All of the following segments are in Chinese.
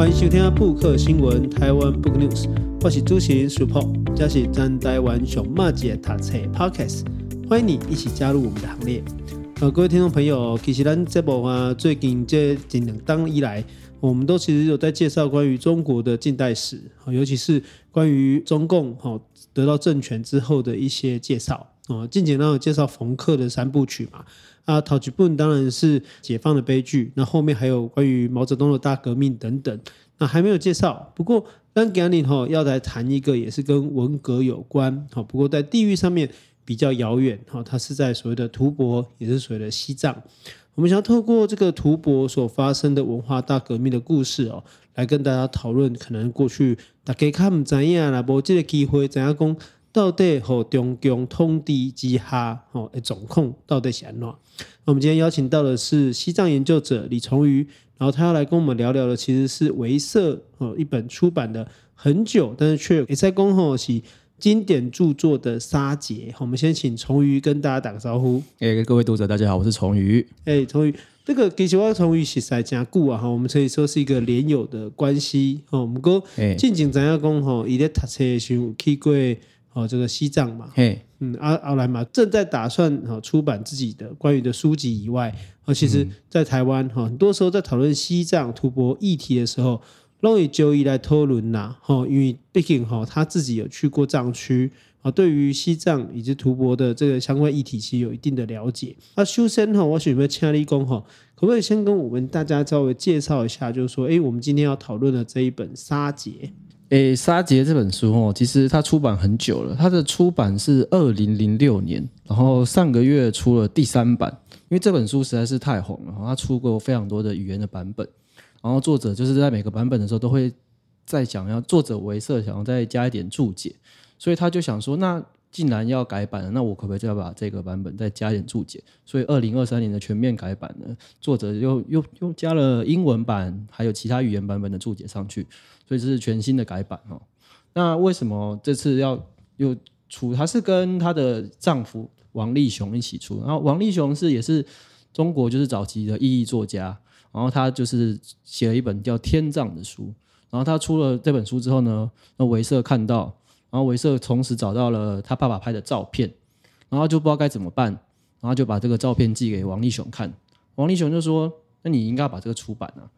欢迎收听布克新闻台湾 Book News，我是主持人 Super，这是咱台湾上马姐读册 Podcast，欢迎你一起加入我们的行列。呃，各位听众朋友，其实咱这部啊，最近这几两当以来，我们都其实有在介绍关于中国的近代史，尤其是关于中共哈得到政权之后的一些介绍。哦，近几年有介绍冯克的三部曲嘛。啊，讨吉本当然是解放的悲剧，那后面还有关于毛泽东的大革命等等，那还没有介绍。不过，当今天哈要来谈一个也是跟文革有关，好，不过在地域上面比较遥远，哈，它是在所谓的吐蕃，也是所谓的西藏。我们想要透过这个吐蕃所发生的文化大革命的故事哦，来跟大家讨论，可能过去大家看不怎样啦，无这个机会怎样讲。到底和中共通敌之下，吼，的总控到底是安怎？我们今天邀请到的是西藏研究者李崇瑜，然后他要来跟我们聊聊的，其实是维瑟哦一本出版的很久，但是却也在恭候是经典著作的《沙结》。我们先请崇瑜跟大家打个招呼。哎，各位读者，大家好，我是崇瑜。哎，崇瑜，这个其实我崇瑜是在加固啊，哈，我们可以说是一个连友的关系。哦，我们哥近景怎样讲？吼，伊咧读册的时候去过。哦，这个西藏嘛，嘿，嗯，阿阿来嘛，正在打算哦出版自己的关于的书籍以外，哦，其实，在台湾哈，很多时候在讨论西藏吐蕃议题的时候，容易就以来讨论呐，哈，因为毕竟哈，他自己有去过藏区，啊，对于西藏以及吐蕃的这个相关议题，其实有一定的了解。那首先哈，我想问千里公哈，可不可以先跟我们大家稍微介绍一下，就是说，哎，我们今天要讨论的这一本《沙结》。诶，《沙结》这本书哦，其实它出版很久了，它的出版是二零零六年，然后上个月出了第三版，因为这本书实在是太红了，它出过非常多的语言的版本，然后作者就是在每个版本的时候都会再想要作者维瑟想要再加一点注解，所以他就想说，那既然要改版了，那我可不可以就要把这个版本再加点注解？所以二零二三年的全面改版呢，作者又又又加了英文版，还有其他语言版本的注解上去。所以这是全新的改版哦。那为什么这次要又出？他是跟她的丈夫王力雄一起出。然后王力雄是也是中国就是早期的异议作家，然后他就是写了一本叫《天葬》的书。然后他出了这本书之后呢，那维瑟看到，然后维瑟同时找到了他爸爸拍的照片，然后就不知道该怎么办，然后就把这个照片寄给王力雄看。王力雄就说：“那你应该把这个出版啊。”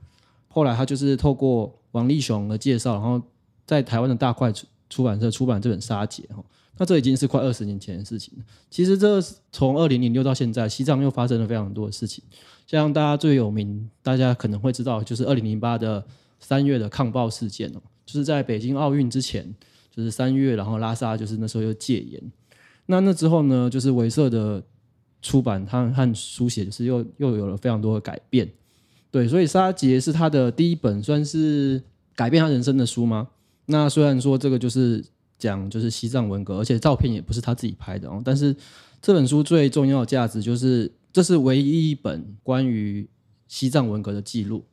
后来他就是透过王力雄的介绍，然后在台湾的大块出出版社出版这本《沙结》哈，那这已经是快二十年前的事情了。其实这从二零零六到现在，西藏又发生了非常多的事情。像大家最有名，大家可能会知道，就是二零零八的三月的抗暴事件哦，就是在北京奥运之前，就是三月，然后拉萨就是那时候又戒严。那那之后呢，就是维瑟的出版，他和书写就是又又有了非常多的改变。对，所以《沙杰》是他的第一本算是改变他人生的书吗？那虽然说这个就是讲就是西藏文革，而且照片也不是他自己拍的哦，但是这本书最重要的价值就是这是唯一一本关于西藏文革的记录。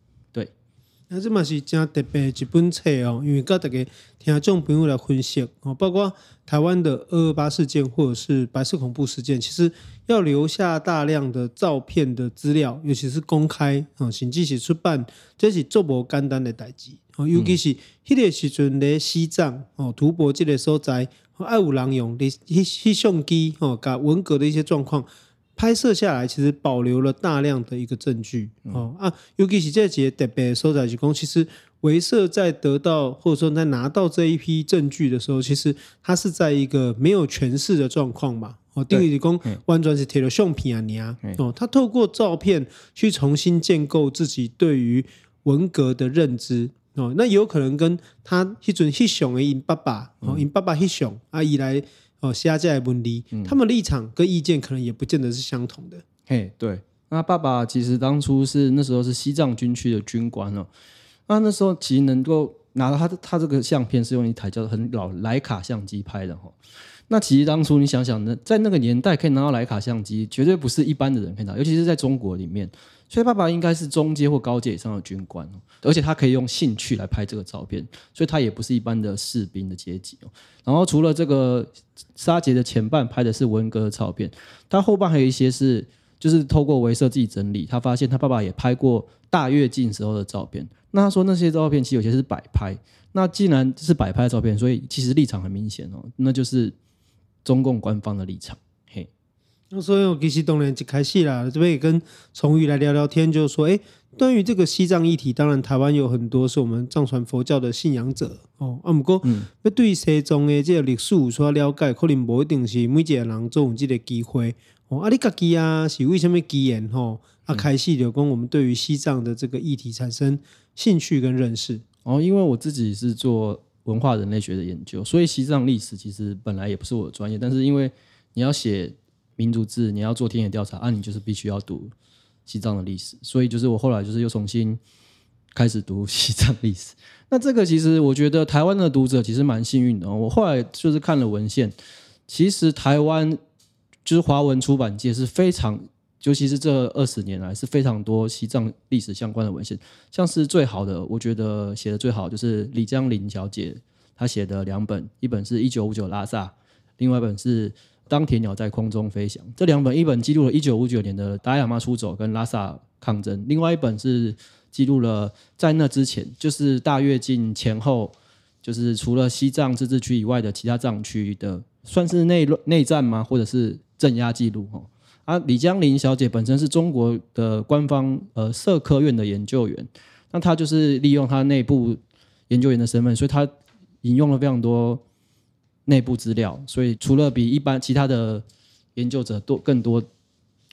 那这嘛是真特别一本册哦，因为跟大家听众朋友来分析哦，包括台湾的二二八事件或者是白色恐怖事件，其实要留下大量的照片的资料，尤其是公开哦，甚至是出版，这是做无简单的代志哦。尤其是迄个时阵咧西藏哦，吐蕃这个所在，爱有人用的翕翕相机哦，甲文革的一些状况。拍摄下来，其实保留了大量的一个证据，哦啊，尤其是这节特别收载集工，其实维社在得到或者说在拿到这一批证据的时候，其实他是在一个没有权势的状况嘛，哦，定义工完全是贴了相片啊，你啊，哦，他透过照片去重新建构自己对于文革的认知，哦，那有可能跟他迄阵翕相的因爸爸，哦，因爸爸翕相啊，以来。哦，下架问题，他们立场跟意见可能也不见得是相同的。嘿，对，那爸爸其实当初是那时候是西藏军区的军官哦，那那时候其实能够拿到他的他这个相片是用一台叫做很老莱卡相机拍的哈。那其实当初你想想呢，在那个年代可以拿到莱卡相机，绝对不是一般的人可以拿，尤其是在中国里面。所以爸爸应该是中阶或高阶以上的军官，而且他可以用兴趣来拍这个照片，所以他也不是一般的士兵的阶级哦。然后除了这个沙杰的前半拍的是文革的照片，他后半还有一些是就是透过维瑟自己整理，他发现他爸爸也拍过大跃进时候的照片。那他说那些照片其实有些是摆拍。那既然是摆拍的照片，所以其实立场很明显哦，那就是中共官方的立场。嘿，那所以我其实当然一开始啦，这边也跟崇宇来聊聊天，就是说，哎，关于这个西藏议题，当然台湾有很多是我们藏传佛教的信仰者哦。啊，不过，嗯，要对西藏的这个历史有所了解，可能不一定是每一个人都有这个机会。哦，啊，你家己啊，是为什么机缘吼？啊，开始就跟我们对于西藏的这个议题产生兴趣跟认识。哦，因为我自己是做文化人类学的研究，所以西藏历史其实本来也不是我的专业。但是因为你要写民族志，你要做田野调查，啊，你就是必须要读西藏的历史。所以就是我后来就是又重新开始读西藏历史。那这个其实我觉得台湾的读者其实蛮幸运的。我后来就是看了文献，其实台湾就是华文出版界是非常。尤其是这二十年来，是非常多西藏历史相关的文献，像是最好的，我觉得写的最好就是李江林小姐她写的两本，一本是一九五九拉萨，另外一本是当铁鸟在空中飞翔。这两本，一本记录了一九五九年的达赖喇嘛出走跟拉萨抗争，另外一本是记录了在那之前，就是大跃进前后，就是除了西藏自治区以外的其他藏区的，算是内乱内战吗？或者是镇压记录？哈。啊，李江林小姐本身是中国的官方呃社科院的研究员，那她就是利用她内部研究员的身份，所以她引用了非常多内部资料，所以除了比一般其他的研究者多更多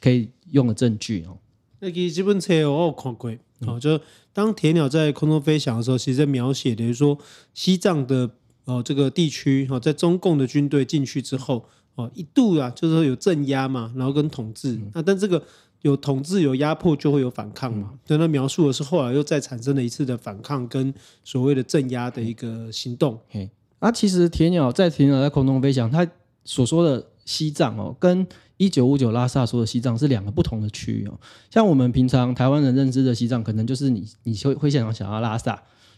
可以用的证据哦。那其实这本册我有看过，哦，就当铁鸟在空中飞翔的时候，其实在描写的就是说西藏的哦这个地区哦，在中共的军队进去之后。哦，一度啊，就是说有镇压嘛，然后跟统治，嗯、那但这个有统治有压迫，就会有反抗嘛。对、嗯，那描述的是后来又再产生了一次的反抗跟所谓的镇压的一个行动。嘿，啊，其实铁鸟在铁鸟在空中飞翔，他所说的西藏哦，跟一九五九拉萨说的西藏是两个不同的区域哦。像我们平常台湾人认知的西藏，可能就是你你会会想想要拉萨，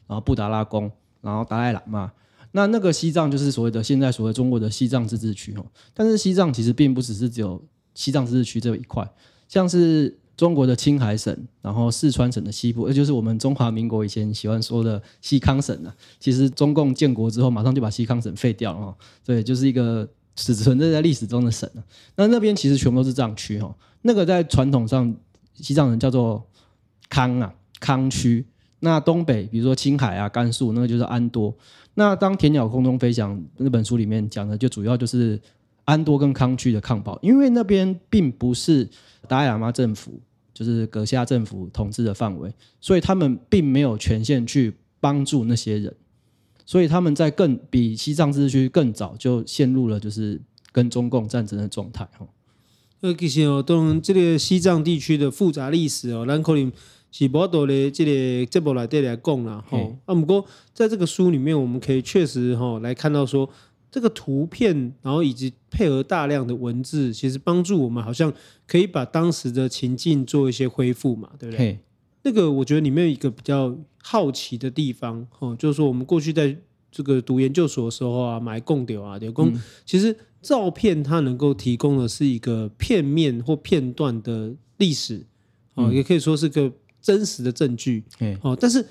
然后布达拉宫，然后达赖喇嘛。那那个西藏就是所谓的现在所谓中国的西藏自治区哦，但是西藏其实并不只是只有西藏自治区这一块，像是中国的青海省，然后四川省的西部，也就是我们中华民国以前喜欢说的西康省呢。其实中共建国之后，马上就把西康省废掉了哦，对，就是一个只存在在历史中的省。那那边其实全部都是藏区哦，那个在传统上西藏人叫做康啊康区。那东北，比如说青海啊、甘肃，那个就是安多。那当田鸟空中飞翔那本书里面讲的，就主要就是安多跟康区的抗暴，因为那边并不是达赖喇嘛政府，就是葛夏政府统治的范围，所以他们并没有权限去帮助那些人，所以他们在更比西藏自治区更早就陷入了就是跟中共战争的状态。哈，呃，其实哦，当这个西藏地区的复杂历史哦，兰可能。是不多的这个节目来对来讲啦，吼啊，不过在这个书里面，我们可以确实哈来看到说，这个图片，然后以及配合大量的文字，其实帮助我们好像可以把当时的情境做一些恢复嘛，对不对？那个我觉得里面有一个比较好奇的地方，哦，就是说我们过去在这个读研究所的时候啊，买供丢啊，丢共，其实照片它能够提供的是一个片面或片段的历史，哦，也可以说是个。真实的证据，哦，但是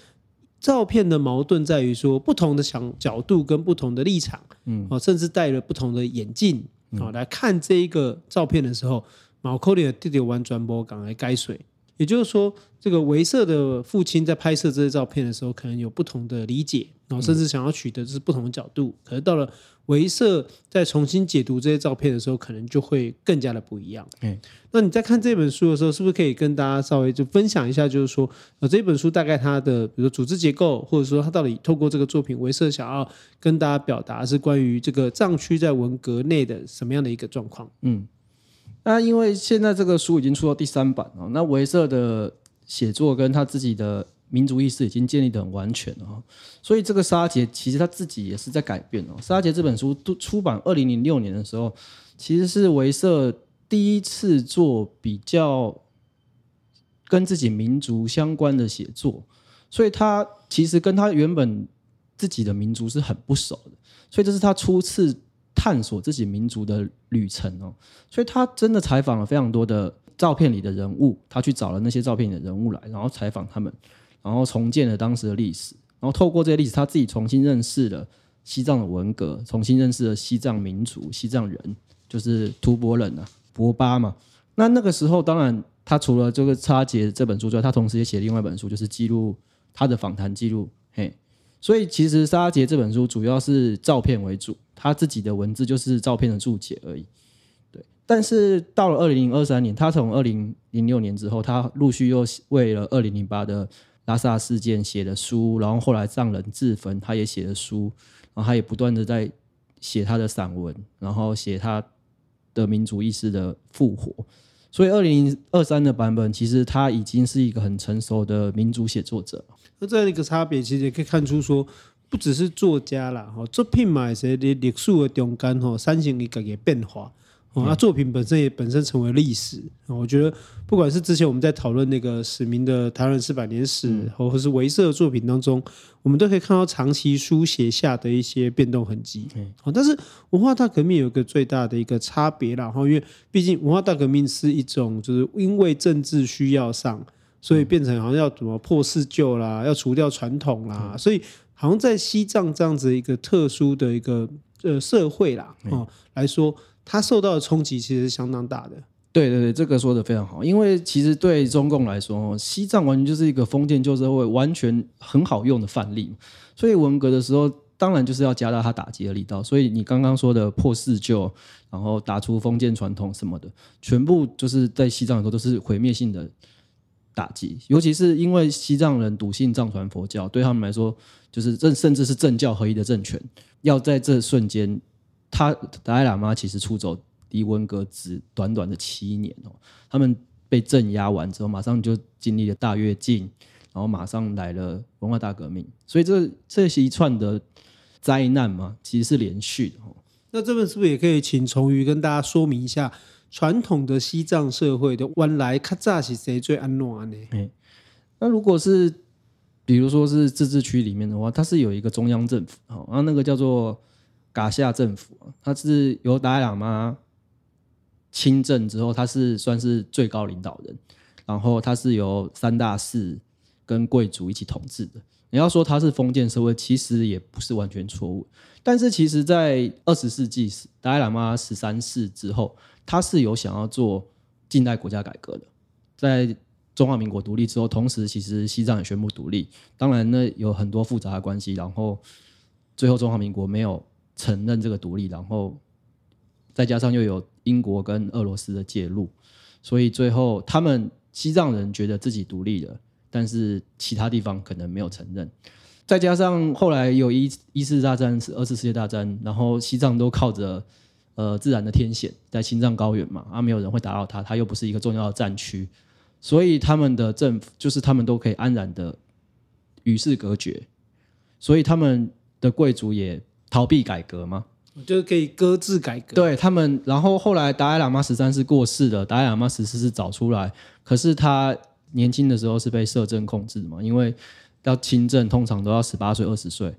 照片的矛盾在于说，不同的想角度跟不同的立场，嗯，哦，甚至戴了不同的眼镜，哦，来看这一个照片的时候，毛科里的弟弟玩转播港来改水，也就是说，这个维瑟的父亲在拍摄这些照片的时候，可能有不同的理解，然后甚至想要取得的是不同的角度，可是到了。维瑟在重新解读这些照片的时候，可能就会更加的不一样。嗯，那你在看这本书的时候，是不是可以跟大家稍微就分享一下，就是说，呃，这本书大概它的，比如说组织结构，或者说它到底透过这个作品，维瑟想要跟大家表达是关于这个藏区在文革内的什么样的一个状况？嗯，那因为现在这个书已经出到第三版了，那维瑟的写作跟他自己的。民族意识已经建立的很完全了，所以这个沙杰其实他自己也是在改变哦。沙杰这本书都出版二零零六年的时候，其实是维瑟第一次做比较跟自己民族相关的写作，所以他其实跟他原本自己的民族是很不熟的，所以这是他初次探索自己民族的旅程哦。所以他真的采访了非常多的照片里的人物，他去找了那些照片里的人物来，然后采访他们，然后重建了当时的历史，然后透过这些历史，他自己重新认识了西藏的文革，重新认识了西藏民族、西藏人，就是吐蕃人啊，博巴嘛。那那个时候，当然他除了这个叉杰这本书之外，他同时也写另外一本书，就是记录他的访谈记录。嘿，所以其实沙杰这本书主要是照片为主，他自己的文字就是照片的注解而已。对但是到了二零二三年，他从二零零六年之后，他陆续又为了二零零八的拉萨事件写了书，然后后来藏人自焚，他也写了书，然后他也不断的在写他的散文，然后写他的民族意识的复活。所以二零二三的版本，其实他已经是一个很成熟的民族写作者。那这样一个差别，其实也可以看出说，不只是作家啦，哈，作品嘛，是历历史的中间哈，产生一个个变化。那、哦、作品本身也本身成为历史。我觉得，不管是之前我们在讨论那个史明的台湾四百年史，嗯、或是维瑟的作品当中，我们都可以看到长期书写下的一些变动痕迹。嗯、但是文化大革命有一个最大的一个差别啦，因为毕竟文化大革命是一种，就是因为政治需要上，所以变成好像要怎么破四旧啦，要除掉传统啦，嗯、所以好像在西藏这样子一个特殊的一个呃社会啦，哦、嗯、来说。它受到的冲击其实是相当大的。对对对，这个说的非常好。因为其实对中共来说，西藏完全就是一个封建旧社会，完全很好用的范例。所以文革的时候，当然就是要加大他打击的力道。所以你刚刚说的破四旧，然后打出封建传统什么的，全部就是在西藏的时候都是毁灭性的打击。尤其是因为西藏人笃信藏传佛教，对他们来说，就是甚甚至是政教合一的政权，要在这瞬间。他达赖喇嘛其实出走离文革只短短的七年哦，他们被镇压完之后，马上就经历了大跃进，然后马上来了文化大革命，所以这这是一串的灾难嘛，其实是连续的。那这边是不是也可以请崇瑜跟大家说明一下，传统的西藏社会的原来卡扎是谁最安暖呢？哎，那如果是比如说是自治区里面的话，它是有一个中央政府哦，然后那个叫做。噶夏政府，它是由达赖喇嘛亲政之后，他是算是最高领导人，然后他是由三大寺跟贵族一起统治的。你要说他是封建社会，其实也不是完全错误。但是其实，在二十世纪达赖喇嘛十三世之后，他是有想要做近代国家改革的。在中华民国独立之后，同时其实西藏也宣布独立，当然呢有很多复杂的关系，然后最后中华民国没有。承认这个独立，然后再加上又有英国跟俄罗斯的介入，所以最后他们西藏人觉得自己独立了，但是其他地方可能没有承认。再加上后来有一一次大战、是二次世界大战，然后西藏都靠着呃自然的天险，在青藏高原嘛，啊没有人会打扰他，他又不是一个重要的战区，所以他们的政府就是他们都可以安然的与世隔绝，所以他们的贵族也。逃避改革吗？就是可以搁置改革。对他们，然后后来达赖喇嘛十三世过世了，达赖喇嘛十四世找出来，可是他年轻的时候是被摄政控制嘛，因为要亲政通常都要十八岁、二十岁。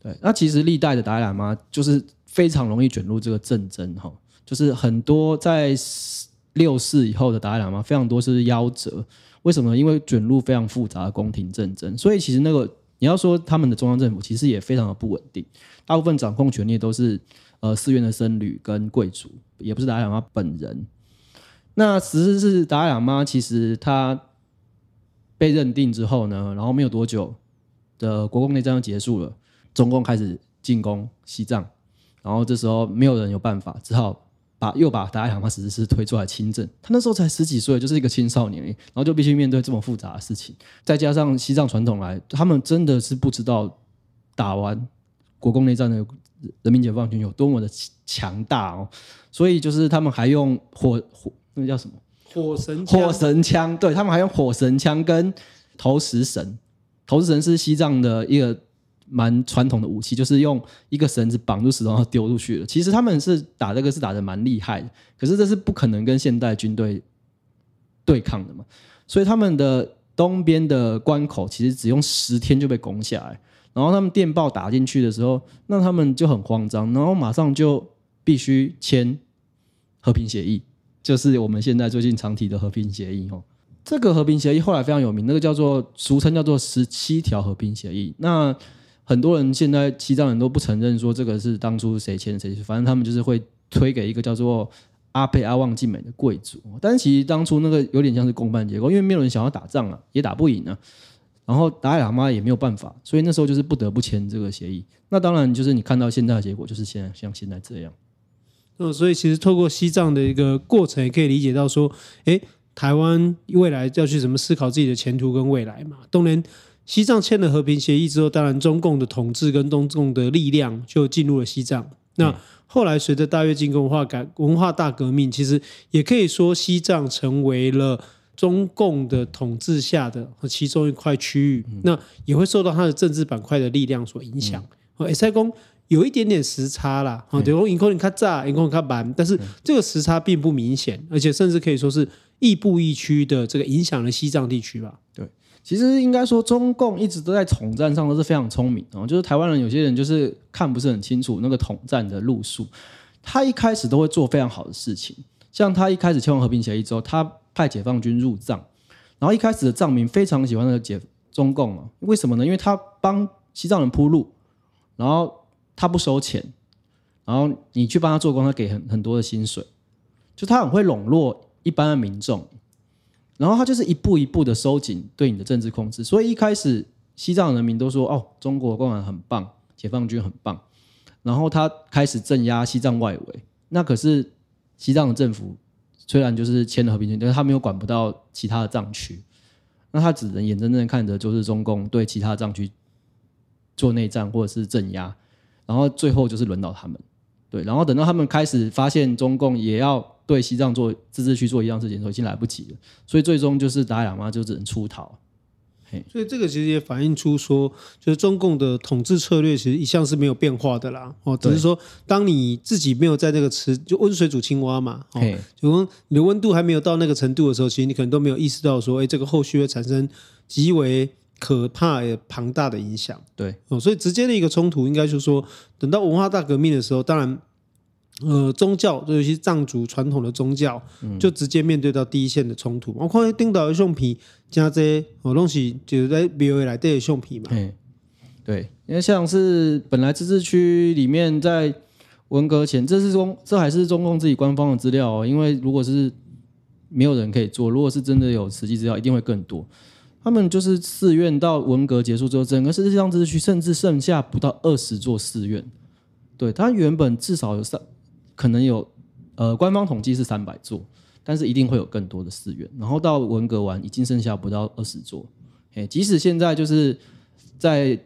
对，那其实历代的达赖喇嘛就是非常容易卷入这个政争哈，就是很多在六世以后的达赖喇嘛非常多是夭折，为什么？因为卷入非常复杂的宫廷政争，所以其实那个。你要说他们的中央政府其实也非常的不稳定，大部分掌控权力都是呃寺院的僧侣跟贵族，也不是达赖喇嘛本人。那十四世达赖喇嘛其实他被认定之后呢，然后没有多久的国共内战就结束了，中共开始进攻西藏，然后这时候没有人有办法，只好。把又把达赖喇嘛实施推出来亲政，他那时候才十几岁，就是一个青少年，然后就必须面对这么复杂的事情，再加上西藏传统来，他们真的是不知道打完国共内战的人民解放军有多么的强大哦，所以就是他们还用火火那个叫什么？火神火神枪，对，他们还用火神枪跟投石绳，投石绳是西藏的一个。蛮传统的武器，就是用一个绳子绑住石头，然后丢出去了。其实他们是打这个是打得蛮厉害的，可是这是不可能跟现代军队对抗的嘛。所以他们的东边的关口其实只用十天就被攻下来。然后他们电报打进去的时候，那他们就很慌张，然后马上就必须签和平协议。就是我们现在最近常提的和平协议哦。这个和平协议后来非常有名，那个叫做俗称叫做十七条和平协议。那很多人现在西藏人都不承认说这个是当初谁签谁，反正他们就是会推给一个叫做阿佩阿旺静美的贵族。但是其实当初那个有点像是公办结构，因为没有人想要打仗啊，也打不赢啊。然后达赖喇嘛也没有办法，所以那时候就是不得不签这个协议。那当然就是你看到现在的结果，就是现在像现在这样。嗯，所以其实透过西藏的一个过程，也可以理解到说，诶，台湾未来要去怎么思考自己的前途跟未来嘛。当然，西藏签了和平协议之后，当然中共的统治跟中共的力量就进入了西藏。那后来随着大跃进文化改文化大革命，其实也可以说西藏成为了。中共的统治下的其中一块区域，嗯、那也会受到它的政治板块的力量所影响。哦、嗯，塞公有一点点时差啦，啊、嗯，对，银控你看炸，银控看板，但是这个时差并不明显，而且甚至可以说是亦步亦趋的这个影响了西藏地区吧。对，其实应该说中共一直都在统战上都是非常聪明然哦，就是台湾人有些人就是看不是很清楚那个统战的路数，他一开始都会做非常好的事情，像他一开始签完和平协议之后，他。派解放军入藏，然后一开始的藏民非常喜欢那个解中共啊，为什么呢？因为他帮西藏人铺路，然后他不收钱，然后你去帮他做工，他给很很多的薪水，就他很会笼络一般的民众，然后他就是一步一步的收紧对你的政治控制，所以一开始西藏人民都说哦，中国共产很棒，解放军很棒，然后他开始镇压西藏外围，那可是西藏的政府。虽然就是签了和平协议，但是他没有管不到其他的藏区，那他只能眼睁睁看着就是中共对其他藏区做内战或者是镇压，然后最后就是轮到他们，对，然后等到他们开始发现中共也要对西藏做自治区做一样事情的时候，已经来不及了，所以最终就是达赖喇嘛就只能出逃。所以这个其实也反映出说，就是中共的统治策略其实一向是没有变化的啦。哦，只是说当你自己没有在那个池，就温水煮青蛙嘛。哦，就说你的温度还没有到那个程度的时候，其实你可能都没有意识到说，哎，这个后续会产生极为可怕也庞大的影响。对，哦，所以直接的一个冲突，应该就是说，等到文化大革命的时候，当然。呃，宗教，尤其是藏族传统的宗教，嗯、就直接面对到第一线的冲突。我看丁岛的橡皮加这些哦东西，就是在庙来带的橡皮嘛。对，因为像是本来自治区里面在文革前，这是中这还是中共自己官方的资料哦。因为如果是没有人可以做，如果是真的有实际资料，一定会更多。他们就是寺院到文革结束之后，整个世界上自治区甚至剩下不到二十座寺院。对，它原本至少有三。可能有，呃，官方统计是三百座，但是一定会有更多的寺院。然后到文革完，已经剩下不到二十座。哎，即使现在就是在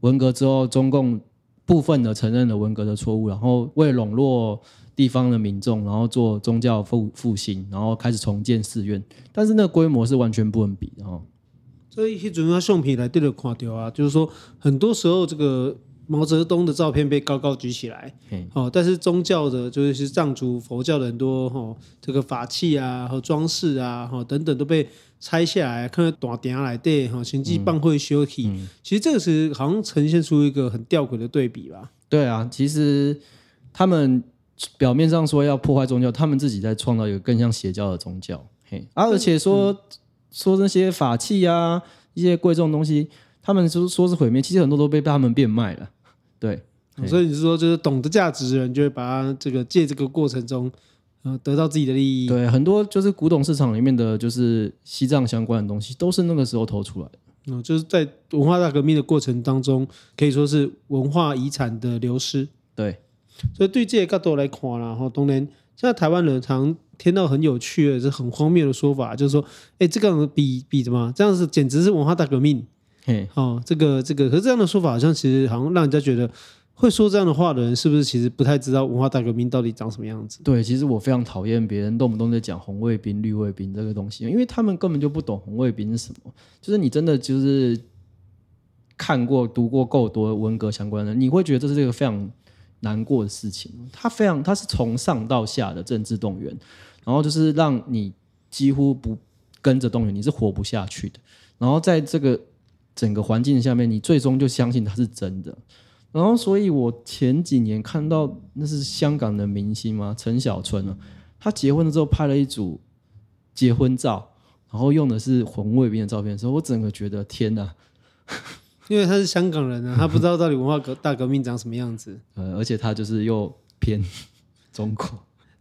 文革之后，中共部分的承认了文革的错误，然后为笼络地方的民众，然后做宗教复复兴，然后开始重建寺院，但是那个规模是完全不能比的哈。所以，主要橡皮来对着看掉啊，就是说，很多时候这个。毛泽东的照片被高高举起来，哦，但是宗教的，就是藏族佛教的很多哈，这个法器啊和装饰啊，哈等等都被拆下来，看到大鼎来对哈，行迹办会休息。其实这个是好像呈现出一个很吊诡的对比吧？对啊，其实他们表面上说要破坏宗教，他们自己在创造一个更像邪教的宗教。嘿，啊，而且说、嗯、说那些法器啊，一些贵重的东西。他们说说是毁灭，其实很多都被他们变卖了，对，所以你是说，就是懂得价值的人就会把它这个借这个过程中，呃，得到自己的利益。对，很多就是古董市场里面的就是西藏相关的东西，都是那个时候偷出来的。嗯，就是在文化大革命的过程当中，可以说是文化遗产的流失。对，所以对这些角度来看啦，哈，当然现在台湾人常听到很有趣的、是很荒谬的说法，就是说，哎，这个比比什么？这样是简直是文化大革命。嘿，哦，这个这个，可是这样的说法好像其实好像让人家觉得会说这样的话的人，是不是其实不太知道文化大革命到底长什么样子？对，其实我非常讨厌别人动不动在讲红卫兵、绿卫兵这个东西，因为他们根本就不懂红卫兵是什么。就是你真的就是看过、读过够多文革相关的，你会觉得这是一个非常难过的事情。他非常，他是从上到下的政治动员，然后就是让你几乎不跟着动员，你是活不下去的。然后在这个。整个环境下面，你最终就相信它是真的。然后，所以我前几年看到那是香港的明星嘛，陈小春啊，他结婚了之后拍了一组结婚照，然后用的是红卫兵的照片的时候，我整个觉得天哪！因为他是香港人啊，他不知道到底文化革大革命长什么样子。呃，而且他就是又偏中国。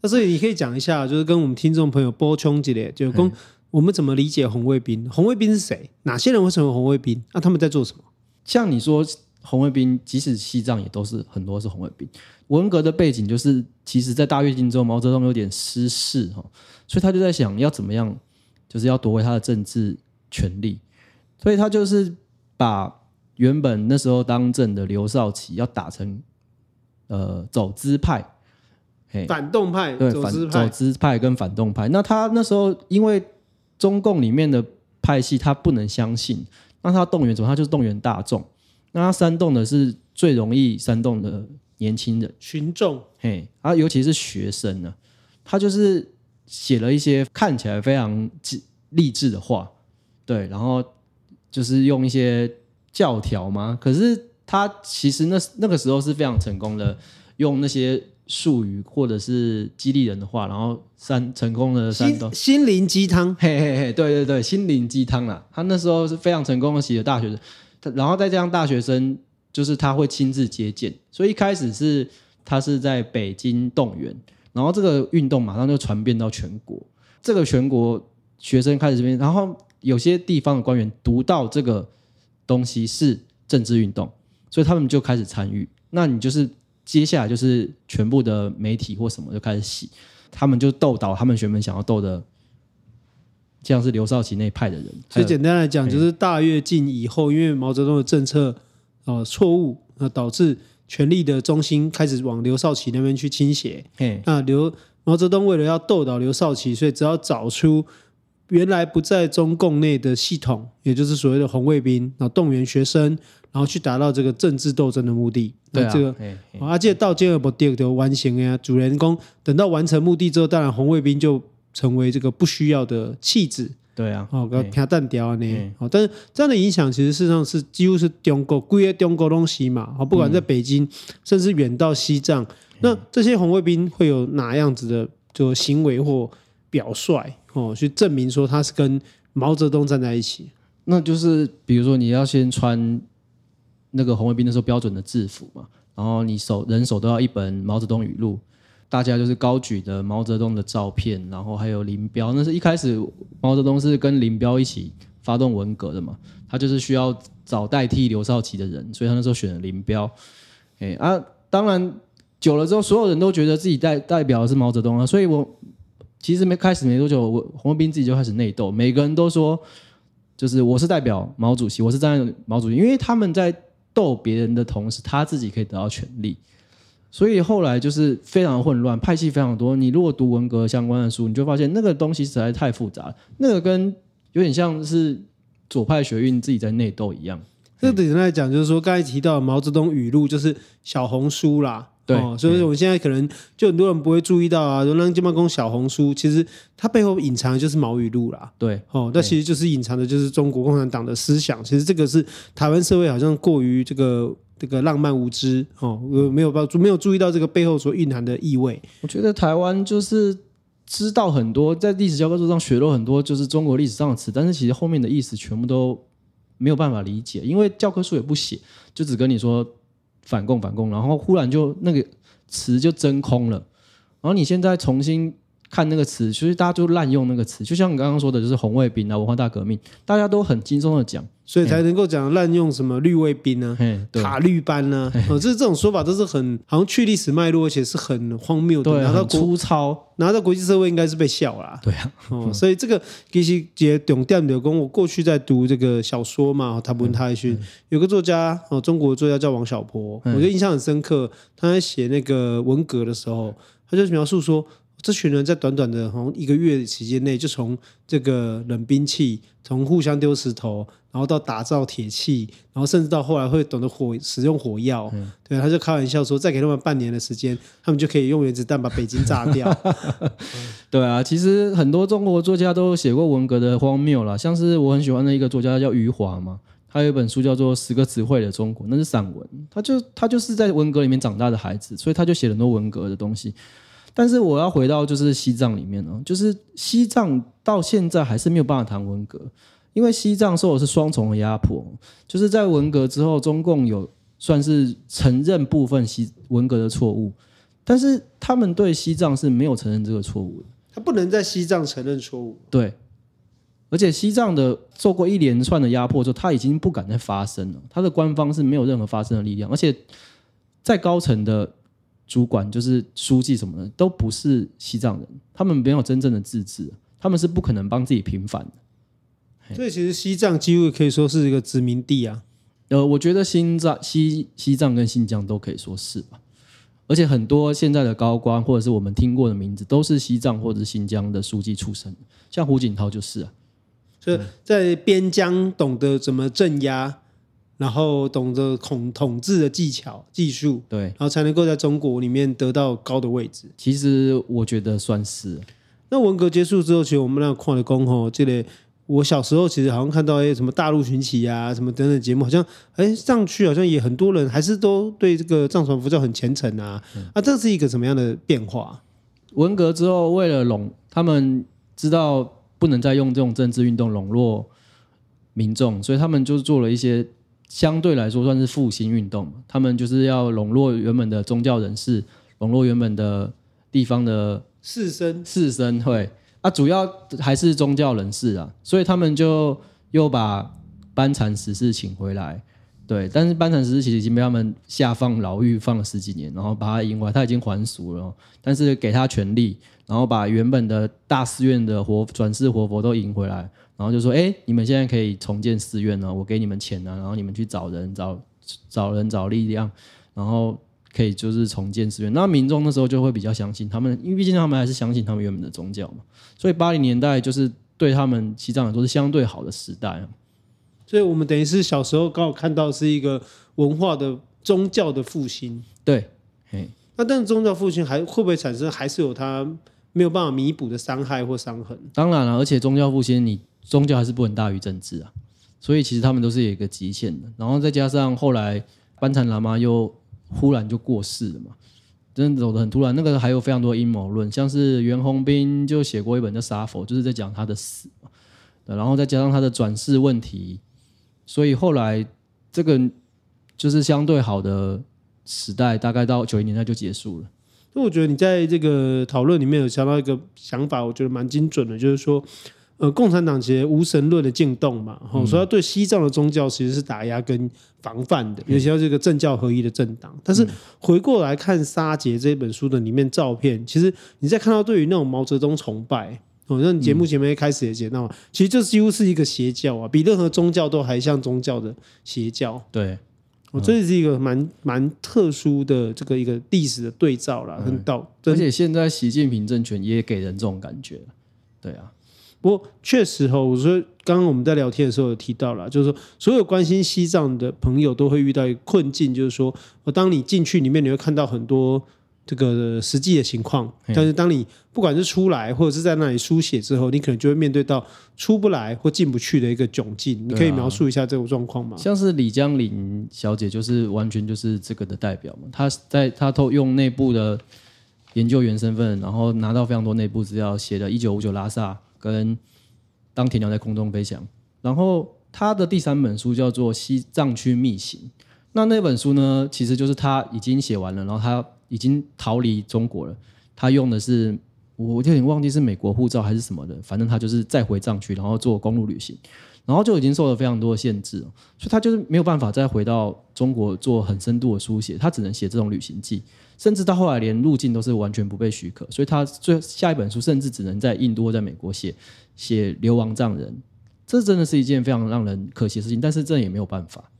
那所以你可以讲一下，就是跟我们听众朋友波充一下，就是说我们怎么理解红卫兵？红卫兵是谁？哪些人会成为红卫兵？那、啊、他们在做什么？像你说红卫兵，即使西藏也都是很多是红卫兵。文革的背景就是，其实在大跃进之后，毛泽东有点失势哈，所以他就在想要怎么样，就是要夺回他的政治权利，所以他就是把。原本那时候当政的刘少奇要打成呃走资派，反动派，对，走资派，走资派跟反动派。那他那时候因为中共里面的派系他不能相信，那他动员什么？他就是动员大众。那他煽动的是最容易煽动的年轻人群众，嘿，啊，尤其是学生呢，他就是写了一些看起来非常励志的话，对，然后就是用一些。教条吗？可是他其实那那个时候是非常成功的，用那些术语或者是激励人的话，然后三成功的煽动心灵鸡汤，嘿嘿嘿，对对对，心灵鸡汤啦。他那时候是非常成功的，洗了大学生，然后再加上大学生，就是他会亲自接见，所以一开始是他是在北京动员，然后这个运动马上就传遍到全国，这个全国学生开始这边，然后有些地方的官员读到这个。东西是政治运动，所以他们就开始参与。那你就是接下来就是全部的媒体或什么就开始洗，他们就斗倒他们原本想要斗的，像是刘少奇那一派的人。所以简单来讲，就是大跃进以后，因为毛泽东的政策啊错误，呃导致权力的中心开始往刘少奇那边去倾斜。那刘毛泽东为了要斗倒刘少奇，所以只要找出。原来不在中共内的系统，也就是所谓的红卫兵，然后动员学生，然后去达到这个政治斗争的目的。对啊，这个，而且到第二步第二个完成呀，主人公等到完成目的之后，当然红卫兵就成为这个不需要的弃子。对啊，哦，个平淡掉呢。哦，但是这样的影响其实事实上是几乎是中国归于中国东西嘛。哦，不管在北京，嗯、甚至远到西藏，那这些红卫兵会有哪样子的就行为或表率？哦，去证明说他是跟毛泽东站在一起，那就是比如说你要先穿那个红卫兵的时候标准的制服嘛，然后你手人手都要一本毛泽东语录，大家就是高举的毛泽东的照片，然后还有林彪，那是一开始毛泽东是跟林彪一起发动文革的嘛，他就是需要找代替刘少奇的人，所以他那时候选了林彪。哎啊，当然久了之后，所有人都觉得自己代代表的是毛泽东啊，所以我。其实没开始没多久，我红卫兵自己就开始内斗，每个人都说，就是我是代表毛主席，我是站在毛主席，因为他们在斗别人的同时，他自己可以得到权力，所以后来就是非常混乱，派系非常多。你如果读文革相关的书，你就发现那个东西实在太复杂，那个跟有点像是左派学运自己在内斗一样。这个简单来讲，就是说刚才提到毛泽东语录，就是小红书啦。对、哦，所以我们现在可能就很多人不会注意到啊，流浪金毛公小红书，其实它背后隐藏的就是毛语录啦。对，哦，那其实就是隐藏的就是中国共产党的思想。其实这个是台湾社会好像过于这个这个浪漫无知哦，没有注没有注意到这个背后所蕴含的意味。我觉得台湾就是知道很多，在历史教科书上学了很多，就是中国历史上的词，但是其实后面的意思全部都没有办法理解，因为教科书也不写，就只跟你说。反共反共，然后忽然就那个词就真空了，然后你现在重新看那个词，其实大家就滥用那个词，就像你刚刚说的，就是红卫兵啊、文化大革命，大家都很轻松的讲。所以才能够讲滥用什么绿卫兵呢、啊、塔绿班呢、啊？哦，这这种说法都是很好像去历史脉络，而且是很荒谬的。对，拿到粗糙，拿到国际社会应该是被笑啦。对啊，哦，所以这个其实也重点的，工我过去在读这个小说嘛，他不问他一句，有个作家哦，中国作家叫王小波，我觉得印象很深刻。他在写那个文革的时候，他就描述说。这群人在短短的好像一个月时间内，就从这个冷兵器，从互相丢石头，然后到打造铁器，然后甚至到后来会懂得火使用火药。嗯、对，他就开玩笑说，再给他们半年的时间，他们就可以用原子弹把北京炸掉。嗯、对啊，其实很多中国作家都写过文革的荒谬啦，像是我很喜欢的一个作家叫余华嘛，他有一本书叫做《十个词汇的中国》，那是散文，他就他就是在文革里面长大的孩子，所以他就写了很多文革的东西。但是我要回到就是西藏里面呢，就是西藏到现在还是没有办法谈文革，因为西藏受的是双重的压迫，就是在文革之后，中共有算是承认部分西文革的错误，但是他们对西藏是没有承认这个错误的，他不能在西藏承认错误，对。而且西藏的受过一连串的压迫之后，他已经不敢再发声了。他的官方是没有任何发声的力量，而且在高层的主管，就是书记什么的，都不是西藏人，他们没有真正的自治，他们是不可能帮自己平反的。所以其实西藏几乎可以说是一个殖民地啊。呃，我觉得新藏、西西藏跟新疆都可以说是吧。而且很多现在的高官或者是我们听过的名字，都是西藏或者是新疆的书记出身，像胡锦涛就是啊。所以在边疆懂得怎么镇压，然后懂得统统治的技巧、技术，对，然后才能够在中国里面得到高的位置。其实我觉得算是。那文革结束之后，其实我们那矿的工吼，这里我小时候其实好像看到哎什么大陆寻奇啊，什么等等节目，好像哎上去好像也很多人还是都对这个藏传佛教很虔诚啊。嗯、啊，这是一个什么样的变化？文革之后，为了笼他们知道。不能再用这种政治运动笼络民众，所以他们就做了一些相对来说算是复兴运动。他们就是要笼络原本的宗教人士，笼络原本的地方的士绅。士绅会啊，主要还是宗教人士啊，所以他们就又把班禅十四请回来。对，但是班禅十四其实已经被他们下放牢狱放了十几年，然后把他引回来，他已经还俗了，但是给他权力。然后把原本的大寺院的活转世活佛都迎回来，然后就说：“哎，你们现在可以重建寺院了，我给你们钱啊，然后你们去找人、找找人、找力量，然后可以就是重建寺院。”那民众那时候就会比较相信他们，因为毕竟他们还是相信他们原本的宗教嘛。所以八零年代就是对他们西藏来说是相对好的时代啊。所以我们等于是小时候刚好看到是一个文化的宗教的复兴。对，嘿，那但是宗教复兴还会不会产生，还是有它？没有办法弥补的伤害或伤痕。当然了，而且宗教复兴，你宗教还是不能大于政治啊。所以其实他们都是有一个极限的。然后再加上后来班禅喇嘛又忽然就过世了嘛，真的走得很突然。那个还有非常多阴谋论，像是袁宏斌就写过一本叫《杀佛》，就是在讲他的死。然后再加上他的转世问题，所以后来这个就是相对好的时代，大概到九零年代就结束了。那我觉得你在这个讨论里面有想到一个想法，我觉得蛮精准的，就是说，呃，共产党其实无神论的进动嘛，吼、嗯，所以他对西藏的宗教其实是打压跟防范的，尤其是这个政教合一的政党。但是回过来看《沙杰》这本书的里面照片，其实你在看到对于那种毛泽东崇拜，哦，那你节目前面一开始也讲到，其实这几乎是一个邪教啊，比任何宗教都还像宗教的邪教。对。我这是一个蛮蛮特殊的这个一个历史的对照了，很到，而且现在习近平政权也给人这种感觉，对啊。不过确实哈，我说刚刚我们在聊天的时候有提到了，就是说所有关心西藏的朋友都会遇到一个困境，就是说，我当你进去里面，你会看到很多。这个实际的情况，但是当你不管是出来或者是在那里书写之后，你可能就会面对到出不来或进不去的一个窘境。你可以描述一下这种状况吗？像是李江林小姐，就是完全就是这个的代表嘛。她在她都用内部的研究员身份，然后拿到非常多内部资料，写的一九五九拉萨跟当铁鸟在空中飞翔。然后他的第三本书叫做《西藏区秘行》，那那本书呢，其实就是他已经写完了，然后他。已经逃离中国了，他用的是我有点忘记是美国护照还是什么的，反正他就是再回藏区，然后做公路旅行，然后就已经受了非常多的限制，所以他就是没有办法再回到中国做很深度的书写，他只能写这种旅行记，甚至到后来连入境都是完全不被许可，所以他最下一本书甚至只能在印度或在美国写写流亡藏人，这真的是一件非常让人可惜的事情，但是这也没有办法。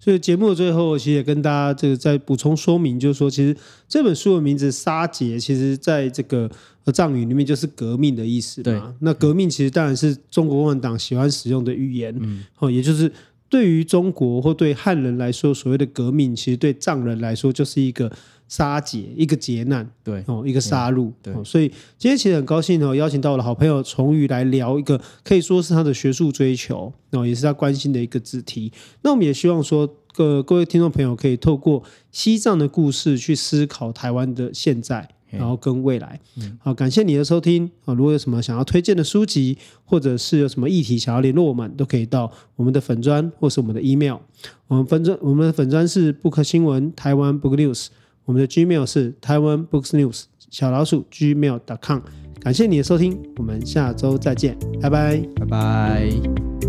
所以节目的最后，其实也跟大家这个再补充说明，就是说，其实这本书的名字“沙结”，其实在这个藏语里面就是革命的意思嘛。对。那革命其实当然是中国共产党喜欢使用的语言，嗯，哦，也就是对于中国或对汉人来说，所谓的革命，其实对藏人来说就是一个。杀劫一个劫难，对哦，一个杀戮，对，所以今天其实很高兴哦，邀请到我的好朋友崇宇来聊一个可以说是他的学术追求，哦，也是他关心的一个主题。那我们也希望说，各各位听众朋友可以透过西藏的故事去思考台湾的现在，然后跟未来。好，感谢你的收听啊！如果有什么想要推荐的书籍，或者是有什么议题想要联络我们，都可以到我们的粉专或是我们的 email。我们粉专我们的粉专是 Book 新闻台湾 Book News，我们的 Gmail 是台湾 Books News 小老鼠 Gmail.com。感谢你的收听，我们下周再见，拜拜，拜拜。